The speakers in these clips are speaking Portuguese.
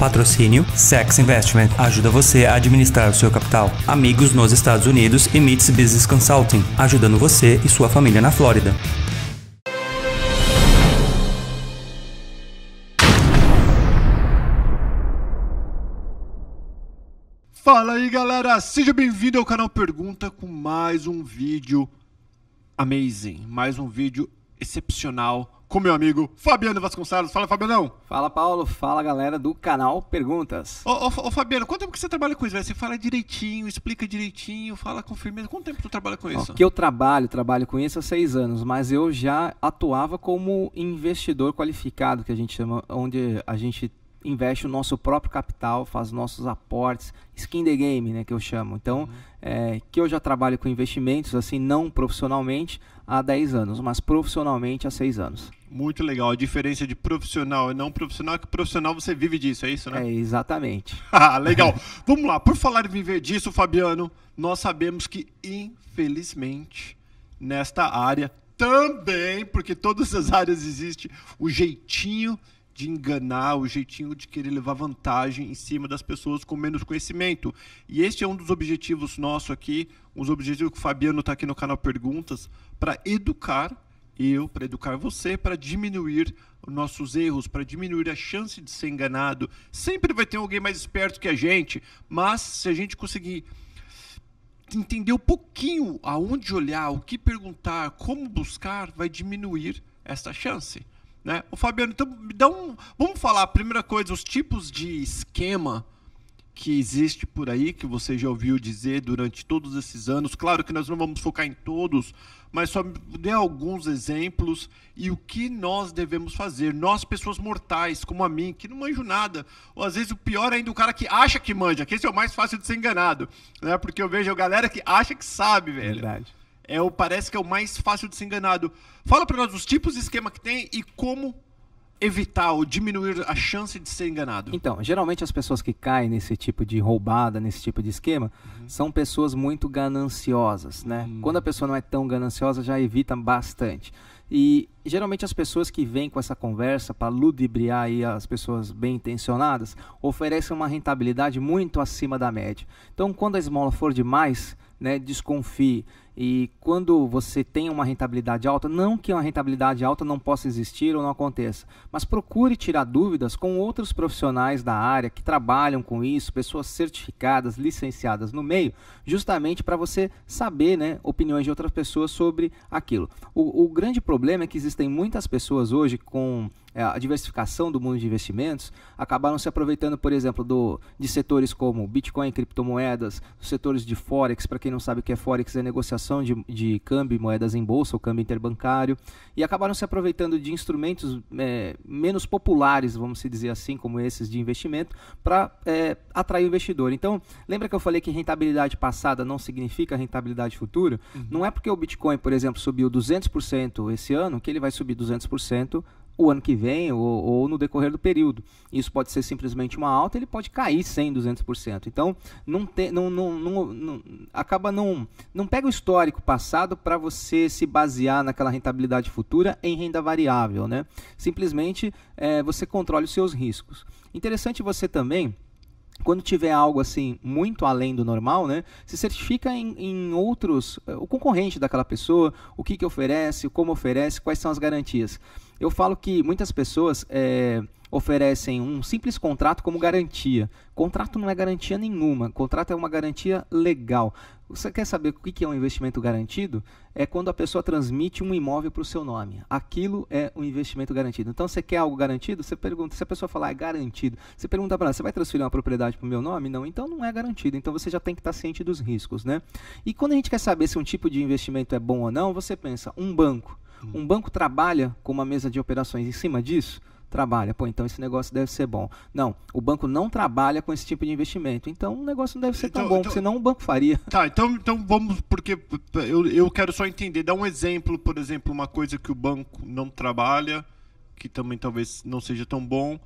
Patrocínio Sex Investment ajuda você a administrar o seu capital. Amigos nos Estados Unidos e Meets Business Consulting, ajudando você e sua família na Flórida. Fala aí galera, seja bem-vindo ao canal Pergunta com mais um vídeo amazing, mais um vídeo excepcional com meu amigo Fabiano Vasconcelos. Fala, Fabianão. Fala, Paulo. Fala, galera do canal Perguntas. Ô, ô, ô, Fabiano, quanto tempo que você trabalha com isso? Você fala direitinho, explica direitinho, fala com firmeza. Quanto tempo tu trabalha com isso? Ó, que eu trabalho, trabalho com isso há seis anos, mas eu já atuava como investidor qualificado, que a gente chama, onde a gente investe o nosso próprio capital, faz nossos aportes, skin the game, né, que eu chamo. Então, uhum. é, que eu já trabalho com investimentos, assim, não profissionalmente há 10 anos, mas profissionalmente há 6 anos. Muito legal. A diferença de profissional e não profissional é que profissional você vive disso, é isso, né? É, exatamente. ah, legal. Vamos lá. Por falar em viver disso, Fabiano, nós sabemos que, infelizmente, nesta área também, porque todas as áreas existe o jeitinho de enganar, o jeitinho de querer levar vantagem em cima das pessoas com menos conhecimento. E este é um dos objetivos nosso aqui, os objetivos que o Fabiano está aqui no canal Perguntas, para educar eu, para educar você, para diminuir os nossos erros, para diminuir a chance de ser enganado. Sempre vai ter alguém mais esperto que a gente, mas se a gente conseguir entender um pouquinho aonde olhar, o que perguntar, como buscar, vai diminuir essa chance. Né? O Fabiano, então me dá um. Vamos falar primeira coisa, os tipos de esquema que existe por aí, que você já ouviu dizer durante todos esses anos. Claro que nós não vamos focar em todos, mas só dê alguns exemplos e o que nós devemos fazer. Nós, pessoas mortais, como a mim, que não manjo nada, ou às vezes o pior ainda, o cara que acha que manja, que esse é o mais fácil de ser enganado, né? Porque eu vejo a galera que acha que sabe, velho. Verdade é o parece que é o mais fácil de ser enganado. Fala para nós os tipos de esquema que tem e como evitar ou diminuir a chance de ser enganado. Então, geralmente as pessoas que caem nesse tipo de roubada, nesse tipo de esquema, uhum. são pessoas muito gananciosas, né? Uhum. Quando a pessoa não é tão gananciosa, já evita bastante. E geralmente as pessoas que vêm com essa conversa para ludibriar aí as pessoas bem intencionadas oferecem uma rentabilidade muito acima da média. Então, quando a esmola for demais, né, desconfie. E quando você tem uma rentabilidade alta, não que uma rentabilidade alta não possa existir ou não aconteça, mas procure tirar dúvidas com outros profissionais da área que trabalham com isso, pessoas certificadas, licenciadas no meio, justamente para você saber né, opiniões de outras pessoas sobre aquilo. O, o grande problema é que existem muitas pessoas hoje com a diversificação do mundo de investimentos, acabaram se aproveitando, por exemplo, do, de setores como Bitcoin, criptomoedas, setores de Forex, para quem não sabe o que é Forex, é negociação de, de câmbio e moedas em bolsa, o câmbio interbancário, e acabaram se aproveitando de instrumentos é, menos populares, vamos dizer assim, como esses de investimento, para é, atrair o investidor. Então, lembra que eu falei que rentabilidade passada não significa rentabilidade futura? Uhum. Não é porque o Bitcoin, por exemplo, subiu 200% esse ano, que ele vai subir 200% o ano que vem ou, ou, no decorrer do período. Isso pode ser simplesmente uma alta, ele pode cair 100, 200%. Então, não, te, não, não, não, acaba não, não pega o histórico passado para você se basear naquela rentabilidade futura em renda variável, né? Simplesmente é, você controle os seus riscos. Interessante você também quando tiver algo assim muito além do normal, né, se certifica em, em outros, o concorrente daquela pessoa, o que, que oferece, como oferece, quais são as garantias. Eu falo que muitas pessoas é, oferecem um simples contrato como garantia. Contrato não é garantia nenhuma. Contrato é uma garantia legal. Você quer saber o que é um investimento garantido? É quando a pessoa transmite um imóvel para o seu nome. Aquilo é um investimento garantido. Então, você quer algo garantido? Você pergunta. Se a pessoa falar é garantido, você pergunta para ela: você vai transferir uma propriedade para o meu nome? Não. Então, não é garantido. Então, você já tem que estar ciente dos riscos, né? E quando a gente quer saber se um tipo de investimento é bom ou não, você pensa: um banco. Um banco trabalha com uma mesa de operações em cima disso? Trabalha. Pô, então esse negócio deve ser bom. Não, o banco não trabalha com esse tipo de investimento. Então o negócio não deve ser tão então, bom, então, senão o banco faria. Tá, então, então vamos, porque eu, eu quero só entender. Dá um exemplo, por exemplo, uma coisa que o banco não trabalha, que também talvez não seja tão bom.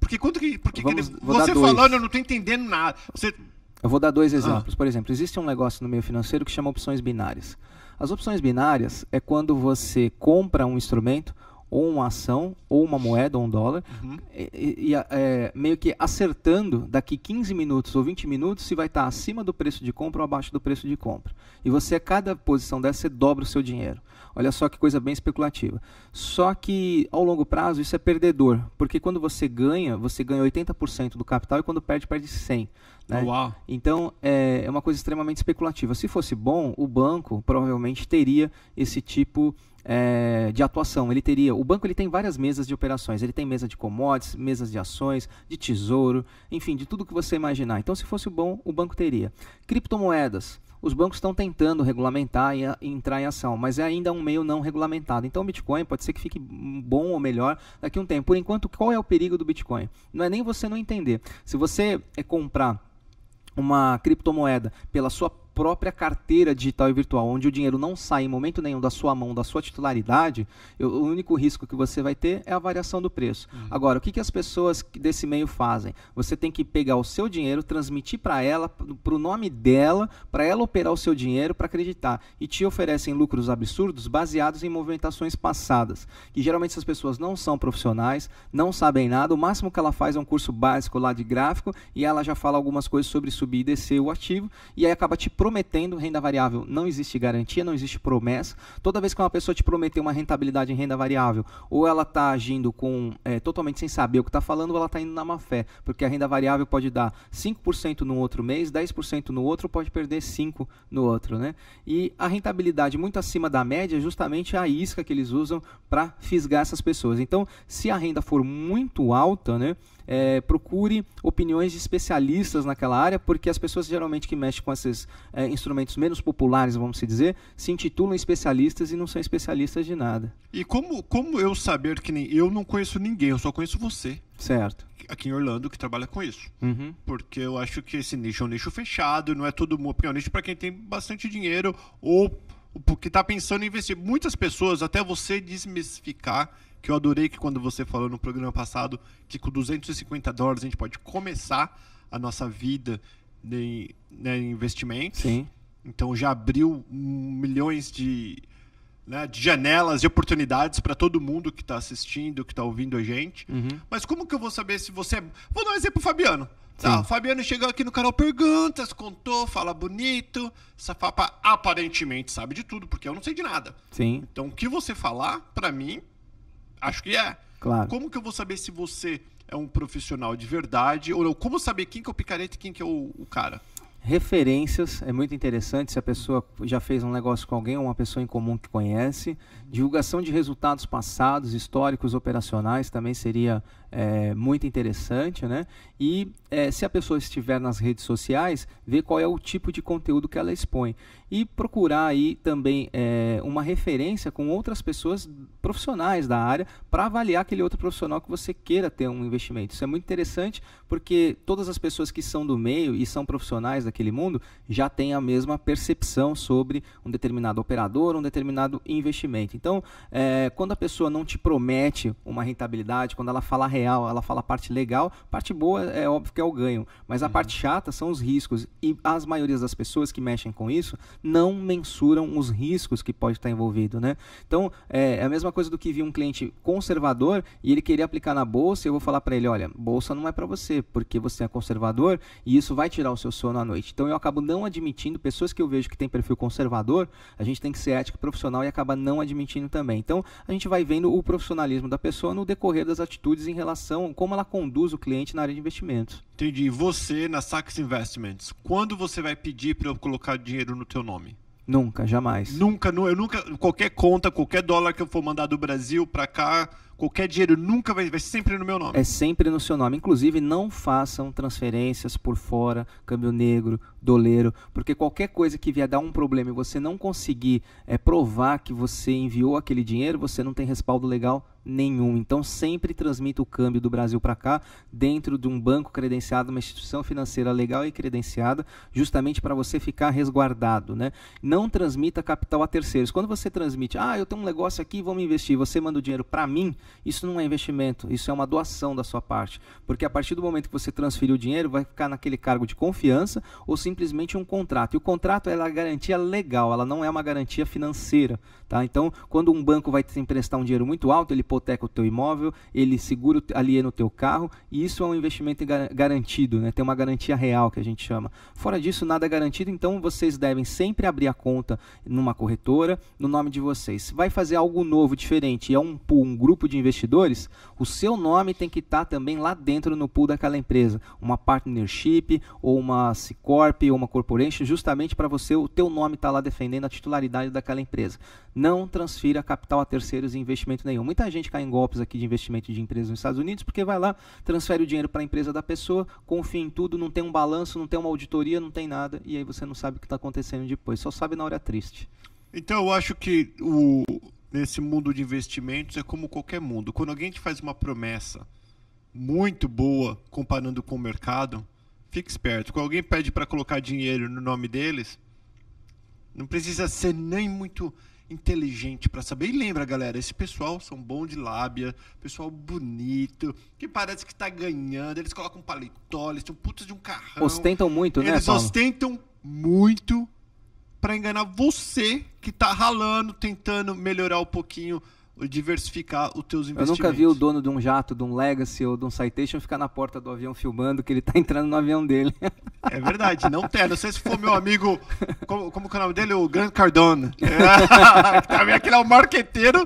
Porque quando que. Porque vamos, que ele, você falando, eu não estou entendendo nada. Você... Eu vou dar dois exemplos. Ah. Por exemplo, existe um negócio no meio financeiro que chama opções binárias. As opções binárias é quando você compra um instrumento ou uma ação, ou uma moeda, ou um dólar, Uhum. e, e, é, meio que acertando daqui 15 minutos ou 20 minutos se vai estar acima do preço de compra ou abaixo do preço de compra. E você, a cada posição dessa, você dobra o seu dinheiro. Olha só que coisa bem especulativa. Só que ao longo prazo isso é perdedor, porque quando você ganha, você ganha 80% do capital e quando perde, perde 100%. Né? Uau. Então é, é uma coisa extremamente especulativa. Se fosse bom, o banco provavelmente teria esse tipo é, de atuação. Ele teria, o banco ele tem várias mesas de operações. Ele tem mesa de commodities, mesas de ações, de tesouro, enfim, de tudo que você imaginar. Então, se fosse bom, o banco teria. Criptomoedas. Os bancos estão tentando regulamentar e, entrar em ação, mas é ainda um meio não regulamentado. Então, o Bitcoin pode ser que fique bom ou melhor daqui a um tempo. Por enquanto, qual é o perigo do Bitcoin? Não é nem você não entender. Se você é comprar uma criptomoeda pela sua própria carteira digital e virtual, onde o dinheiro não sai em momento nenhum da sua mão, da sua titularidade, eu- o único risco que você vai ter é a variação do preço. Agora, o que, que as pessoas desse meio fazem? Você tem que pegar o seu dinheiro, transmitir para ela, para o nome dela, para ela operar o seu dinheiro, para acreditar. E te oferecem lucros absurdos baseados em movimentações passadas. Que geralmente essas pessoas não são profissionais, não sabem nada, o máximo que ela faz é um curso básico lá de gráfico e ela já fala algumas coisas sobre subir e descer o ativo e aí acaba te prometendo renda variável. Não existe garantia, não existe promessa. Toda vez que uma pessoa te prometer uma rentabilidade em renda variável, ou ela está agindo com é, totalmente sem saber o que está falando, ou ela está indo na má fé, porque a renda variável pode dar 5% no outro mês, 10% no outro, pode perder 5% no outro, né? E a rentabilidade muito acima da média é justamente a isca que eles usam para fisgar essas pessoas. Então, se a renda for muito alta, né? É, procure opiniões de especialistas naquela área, porque as pessoas geralmente que mexem com esses é, instrumentos menos populares, vamos se dizer, se intitulam especialistas e não são especialistas de nada. E como, como eu saber que nem eu não conheço ninguém, eu só conheço você Certo. aqui em Orlando que trabalha com isso. Uhum. Porque eu acho que esse nicho é um nicho fechado, não é todo mundo, é um nicho para quem tem bastante dinheiro ou porque está pensando em investir. Muitas pessoas, até você desmistificar, que eu adorei que quando você falou no programa passado que com 250 dólares a gente pode começar a nossa vida em, né, em investimentos. Sim. Então já abriu milhões de, né, de janelas de oportunidades para todo mundo que está assistindo, que está ouvindo a gente. Uhum. Mas como que eu vou saber se você é... Vou dar um exemplo Fabiano. Tá, o Fabiano chegou aqui no canal Perguntas, contou, fala bonito. Safapa aparentemente sabe de tudo, porque eu não sei de nada. Sim, Então o que você falar, pra mim, acho que é. claro. Como que eu vou saber se você é um profissional de verdade ou não? Como saber quem que é o picareta e quem que é o, o cara? Referências é muito interessante se a pessoa já fez um negócio com alguém ou uma pessoa em comum que conhece. Divulgação de resultados passados, históricos, operacionais também seria é, muito interessante, né? E é, se a pessoa estiver nas redes sociais, ver qual é o tipo de conteúdo que ela expõe e procurar aí também é, uma referência com outras pessoas profissionais da área para avaliar aquele outro profissional que você queira ter um investimento. Isso é muito interessante porque todas as pessoas que são do meio e são profissionais daquele mundo já têm a mesma percepção sobre um determinado operador, um determinado investimento. Então, é, quando a pessoa não te promete uma rentabilidade, quando ela fala real, ela fala a parte legal, parte boa é óbvio que é o ganho, mas a parte chata são os riscos e as maiorias das pessoas que mexem com isso não mensuram os riscos que pode estar envolvido, né? Então é, é a mesma coisa do que vir um cliente conservador e ele querer aplicar na bolsa, e eu vou falar para ele, olha, bolsa não é para você, porque você é conservador e isso vai tirar o seu sono à noite. Então eu acabo não admitindo pessoas que eu vejo que tem perfil conservador, a gente tem que ser ético e profissional e acaba não admitindo também. Então a gente vai vendo o profissionalismo da pessoa no decorrer das atitudes em relação a como ela conduz o cliente na área de investimentos. Entendi. Você na Sachs Investments, quando você vai pedir para eu colocar dinheiro no teu nome? Nunca, jamais. Nunca, nu- eu nunca, qualquer conta, qualquer dólar que eu for mandar do Brasil para cá, qualquer dinheiro nunca vai, vai sempre no meu nome. É sempre no seu nome. Inclusive, não façam transferências por fora, câmbio negro, doleiro, porque qualquer coisa que vier dar um problema e você não conseguir é, provar que você enviou aquele dinheiro, você não tem respaldo legal nenhum. Então, sempre transmita o câmbio do Brasil para cá dentro de um banco credenciado, uma instituição financeira legal e credenciada, justamente para você ficar resguardado, né? Não transmita capital a terceiros. Quando você transmite, ah, eu tenho um negócio aqui, vamos investir, você manda o dinheiro para mim, isso não é investimento, isso é uma doação da sua parte, porque a partir do momento que você transferir o dinheiro, vai ficar naquele cargo de confiança ou simplesmente um contrato. E o contrato é a garantia legal, ela não é uma garantia financeira, tá? Então, quando um banco vai te emprestar um dinheiro muito alto, ele hipoteca o teu imóvel, ele segura, aliena o teu carro, e isso é um investimento garantido, né? tem uma garantia real que a gente chama. Fora disso, nada é garantido, então vocês devem sempre abrir a conta numa corretora, no nome de vocês. Vai fazer algo novo, diferente, é um pool, um grupo de investidores, o seu nome tem que estar tá também lá dentro no pool daquela empresa, uma partnership, ou uma C Corp, ou uma corporation, justamente para você, o teu nome estar tá lá defendendo a titularidade daquela empresa. Não transfira capital a terceiros em investimento nenhum. Muita gente cai em golpes aqui de investimento de empresas nos Estados Unidos porque vai lá, transfere o dinheiro para a empresa da pessoa, confia em tudo, não tem um balanço, não tem uma auditoria, não tem nada, e aí você não sabe o que está acontecendo depois, só sabe na hora triste. Então eu acho que o, nesse mundo de investimentos é como qualquer mundo. Quando alguém te faz uma promessa muito boa comparando com o mercado, fique esperto. Quando alguém pede para colocar dinheiro no nome deles, não precisa ser nem muito inteligente para saber. E lembra, galera, esse pessoal são bom de lábia, pessoal bonito, que parece que tá ganhando. Eles colocam paletó, eles um puta de um carrão. Ostentam muito, eles né, Eles ostentam muito para enganar você que tá ralando, tentando melhorar um pouquinho diversificar os teus investimentos. Eu nunca vi o dono de um jato, de um Legacy ou de um Citation ficar na porta do avião filmando que ele está entrando no avião dele. É verdade, não tem. Não sei se for meu amigo, como, como é o nome dele? O Grant Cardone. É, também aquele é o marqueteiro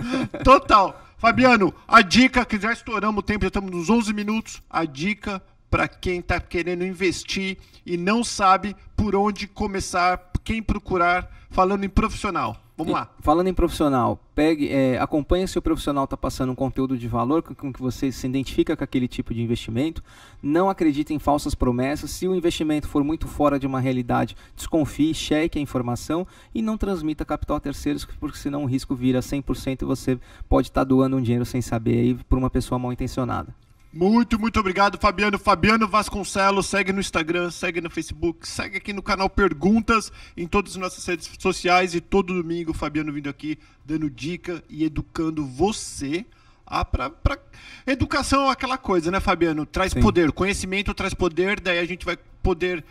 total. Fabiano, a dica, que já estouramos o tempo, já estamos nos 11 minutos, a dica para quem está querendo investir e não sabe por onde começar, quem procurar, falando em profissional. Vamos lá. Falando em profissional, pegue, é, acompanhe se o profissional está passando um conteúdo de valor com, com, que você se identifica com aquele tipo de investimento. Não acredite em falsas promessas. Se o investimento for muito fora de uma realidade, desconfie, cheque a informação e não transmita capital a terceiros, porque senão o risco vira 100% e você pode estar tá doando um dinheiro sem saber aí para uma pessoa mal intencionada. Muito, muito obrigado, Fabiano. Fabiano Vasconcelos, segue no Instagram, segue no Facebook, segue aqui no canal Perguntas, em todas as nossas redes sociais e todo domingo o Fabiano vindo aqui dando dica e educando você. a pra, pra... Educação é aquela coisa, né, Fabiano? Traz Sim. poder. Conhecimento traz poder, daí a gente vai poder.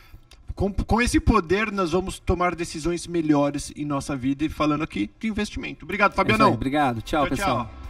Com, com esse poder, nós vamos tomar decisões melhores em nossa vida e falando aqui de investimento. Obrigado, Fabiano. É obrigado. Tchau, tchau pessoal. Tchau.